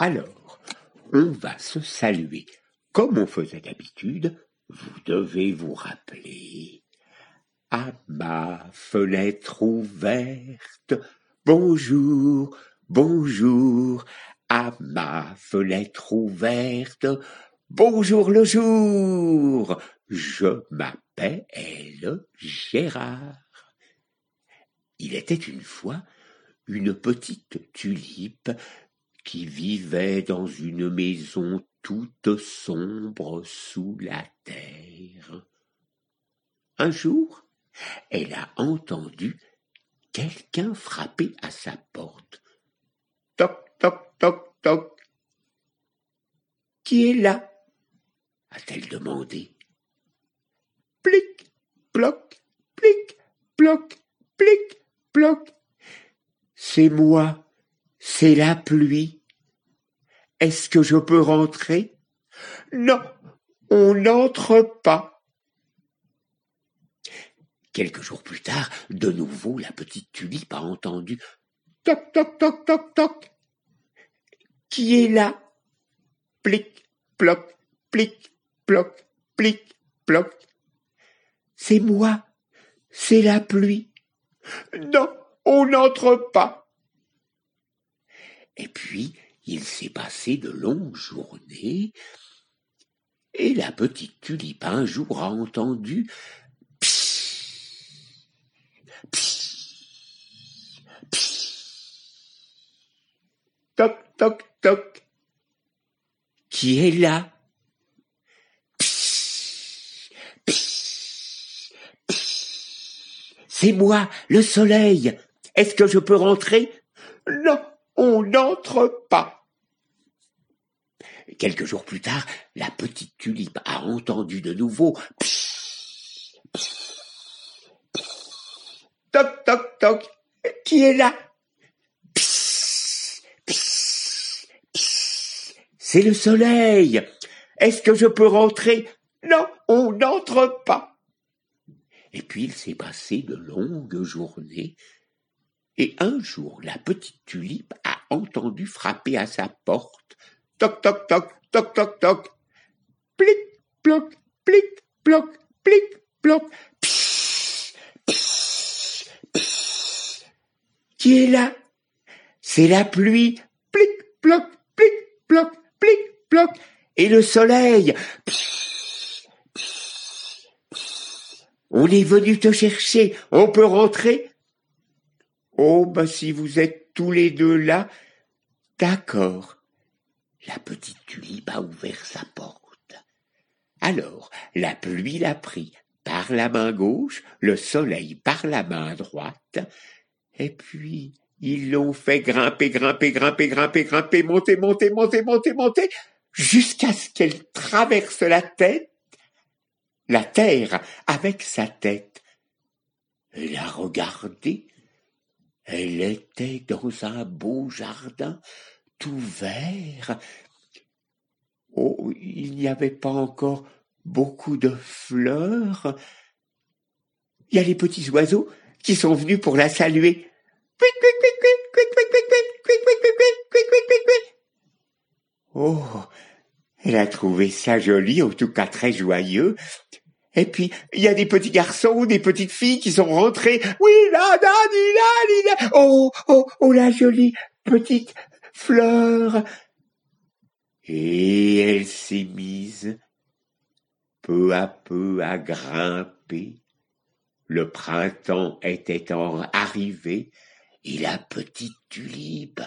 Alors, on va se saluer comme on faisait d'habitude. Vous devez vous rappeler. À ma fenêtre ouverte, bonjour, bonjour, à ma fenêtre ouverte, bonjour le jour, je m'appelle Gérard. Il était une fois une petite tulipe qui vivait dans une maison toute sombre sous la terre. Un jour, elle a entendu quelqu'un frapper à sa porte. Toc, toc, toc, toc. Qui est là? a-t-elle demandé. Plic, ploc, plic, ploc, plic, ploc. C'est moi, c'est la pluie. Est-ce que je peux rentrer? Non, on n'entre pas. Quelques jours plus tard, de nouveau, la petite tulipe a entendu toc toc toc toc toc. Qui est là? Plic, ploc, plic, ploc, plic, ploc. C'est moi, c'est la pluie. Non, on n'entre pas. Et puis, il s'est passé de longues journées, et la petite tulipe un jour a entendu psst, psst, psst, toc, toc, toc. Qui est là. C'est moi, le soleil. Est-ce que je peux rentrer? Non, on n'entre pas. Quelques jours plus tard, la petite tulipe a entendu de nouveau psst, psst, psst, toc toc toc. Qui est là? C'est le soleil. Est-ce que je peux rentrer? Non, on n'entre pas. Et puis il s'est passé de longues journées et un jour, la petite tulipe a entendu frapper à sa porte. Toc, toc, toc, toc, toc, toc. Plic, ploc, plic, ploc, plic, ploc. Psst, psst, psst. Qui est là? C'est la pluie. Plic, ploc, plic, ploc, plic, ploc. Et le soleil. On est venu te chercher. On peut rentrer? Oh, ben si vous êtes tous les deux là, d'accord. La petite tulipe a ouvert sa porte. Alors, la pluie l'a pris par la main gauche, le soleil par la main droite, et puis ils l'ont fait grimper, grimper, grimper, grimper, grimper, monter, monter, monter, monter, monter, jusqu'à ce qu'elle traverse la tête, la terre avec sa tête. Elle a elle était dans un beau jardin tout vert. Oh, il n'y avait pas encore beaucoup de fleurs. Il y a les petits oiseaux qui sont venus pour la saluer. Oh, elle a trouvé ça joli, en tout cas très joyeux. Et puis, il y a des petits garçons, des petites filles qui sont rentrés. Oui, là, là, là, là, oh, oh, oh, la jolie petite fleur. Et elle s'est mise peu à peu à grimper. Le printemps était en arrivé et la petite tulipe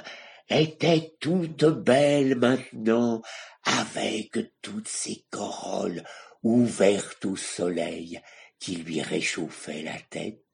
était toute belle maintenant avec toutes ses corolles ouverte au soleil qui lui réchauffait la tête.